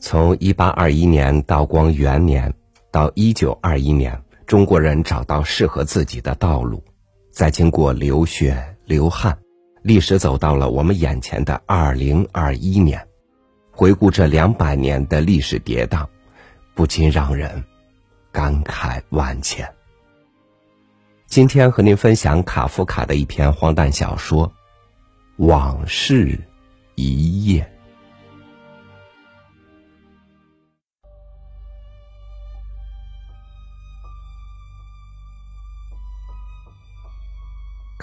从一八二一年道光元年到一九二一年，中国人找到适合自己的道路，再经过流血流汗，历史走到了我们眼前的二零二一年。回顾这两百年的历史跌宕，不禁让人感慨万千。今天和您分享卡夫卡的一篇荒诞小说《往事一夜》。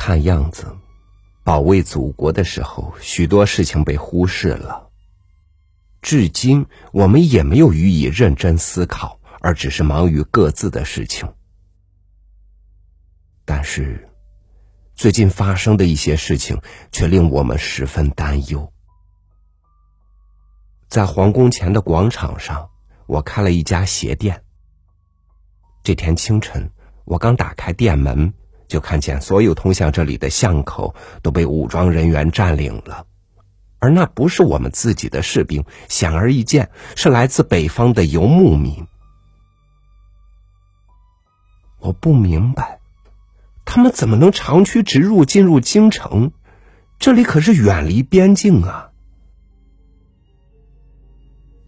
看样子，保卫祖国的时候，许多事情被忽视了。至今，我们也没有予以认真思考，而只是忙于各自的事情。但是，最近发生的一些事情却令我们十分担忧。在皇宫前的广场上，我开了一家鞋店。这天清晨，我刚打开店门。就看见所有通向这里的巷口都被武装人员占领了，而那不是我们自己的士兵，显而易见是来自北方的游牧民。我不明白，他们怎么能长驱直入进入京城？这里可是远离边境啊！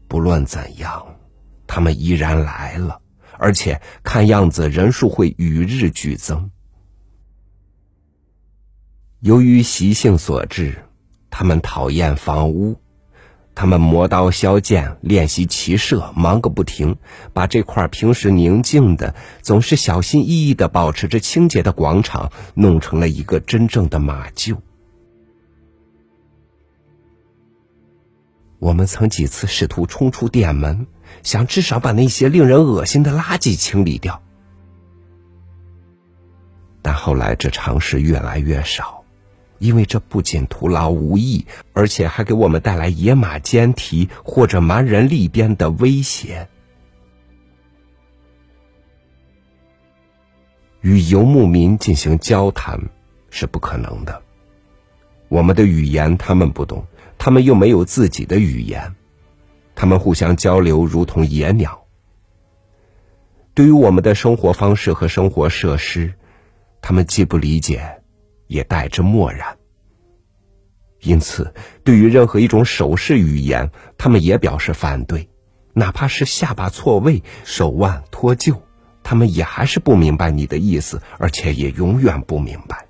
不论怎样，他们依然来了，而且看样子人数会与日俱增。由于习性所致，他们讨厌房屋，他们磨刀削剑，练习骑射，忙个不停，把这块平时宁静的、总是小心翼翼的保持着清洁的广场，弄成了一个真正的马厩。我们曾几次试图冲出店门，想至少把那些令人恶心的垃圾清理掉，但后来这尝试越来越少。因为这不仅徒劳无益，而且还给我们带来野马奸啼或者蛮人利鞭的威胁。与游牧民进行交谈是不可能的，我们的语言他们不懂，他们又没有自己的语言，他们互相交流如同野鸟。对于我们的生活方式和生活设施，他们既不理解。也带着漠然，因此，对于任何一种手势语言，他们也表示反对，哪怕是下巴错位、手腕脱臼，他们也还是不明白你的意思，而且也永远不明白。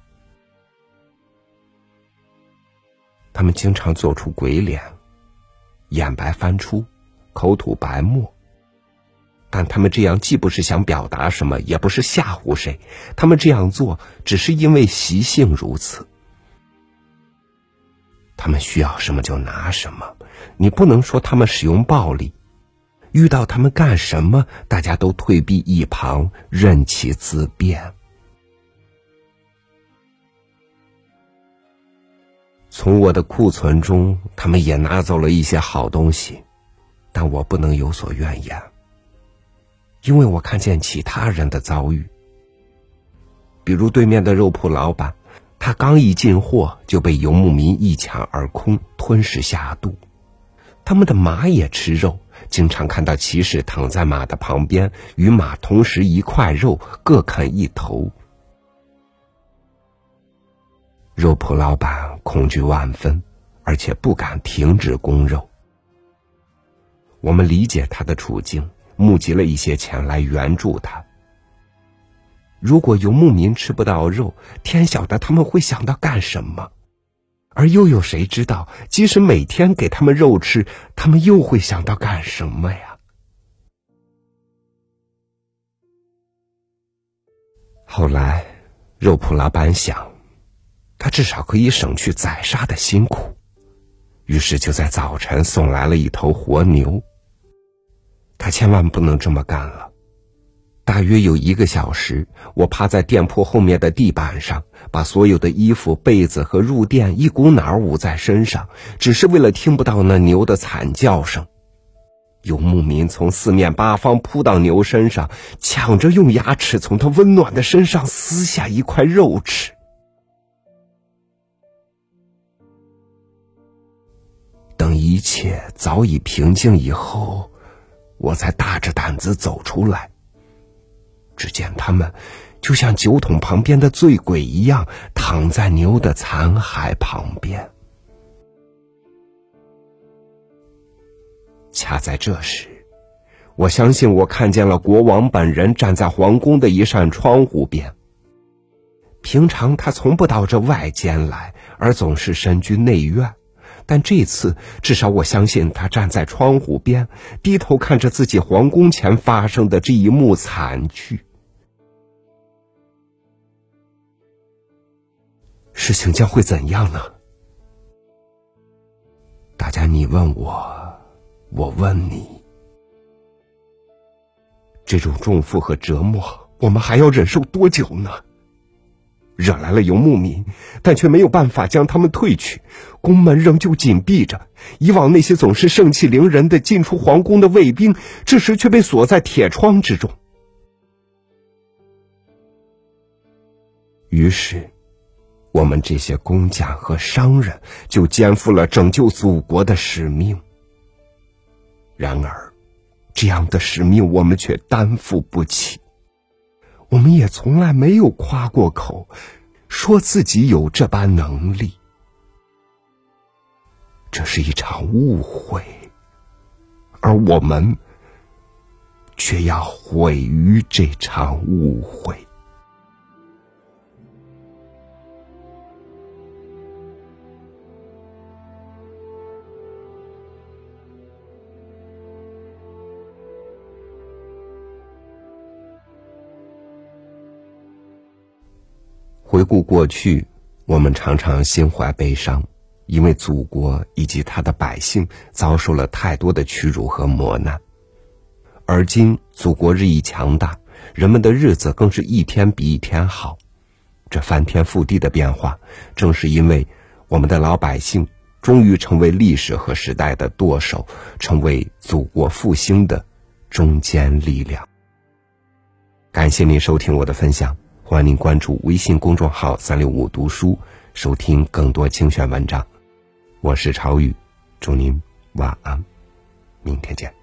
他们经常做出鬼脸，眼白翻出，口吐白沫。但他们这样既不是想表达什么，也不是吓唬谁，他们这样做只是因为习性如此。他们需要什么就拿什么，你不能说他们使用暴力。遇到他们干什么，大家都退避一旁，任其自便。从我的库存中，他们也拿走了一些好东西，但我不能有所怨言。因为我看见其他人的遭遇，比如对面的肉铺老板，他刚一进货就被游牧民一抢而空，吞噬下肚。他们的马也吃肉，经常看到骑士躺在马的旁边，与马同食一块肉，各啃一头。肉铺老板恐惧万分，而且不敢停止供肉。我们理解他的处境。募集了一些钱来援助他。如果游牧民吃不到肉，天晓得他们会想到干什么？而又有谁知道，即使每天给他们肉吃，他们又会想到干什么呀？后来，肉铺老板想，他至少可以省去宰杀的辛苦，于是就在早晨送来了一头活牛。他千万不能这么干了。大约有一个小时，我趴在店铺后面的地板上，把所有的衣服、被子和褥垫一股脑捂在身上，只是为了听不到那牛的惨叫声。游牧民从四面八方扑到牛身上，抢着用牙齿从它温暖的身上撕下一块肉吃。等一切早已平静以后，我才大着胆子走出来。只见他们就像酒桶旁边的醉鬼一样，躺在牛的残骸旁边。恰在这时，我相信我看见了国王本人站在皇宫的一扇窗户边。平常他从不到这外间来，而总是身居内院。但这次，至少我相信他站在窗户边，低头看着自己皇宫前发生的这一幕惨剧。事情将会怎样呢？大家，你问我，我问你，这种重负和折磨，我们还要忍受多久呢？惹来了游牧民，但却没有办法将他们退去。宫门仍旧紧闭着。以往那些总是盛气凌人的进出皇宫的卫兵，这时却被锁在铁窗之中。于是，我们这些工匠和商人就肩负了拯救祖国的使命。然而，这样的使命我们却担负不起。我们也从来没有夸过口，说自己有这般能力。这是一场误会，而我们却要毁于这场误会。回顾过去，我们常常心怀悲伤，因为祖国以及他的百姓遭受了太多的屈辱和磨难。而今，祖国日益强大，人们的日子更是一天比一天好。这翻天覆地的变化，正是因为我们的老百姓终于成为历史和时代的舵手，成为祖国复兴的中坚力量。感谢您收听我的分享。欢迎您关注微信公众号“三六五读书”，收听更多精选文章。我是朝雨，祝您晚安，明天见。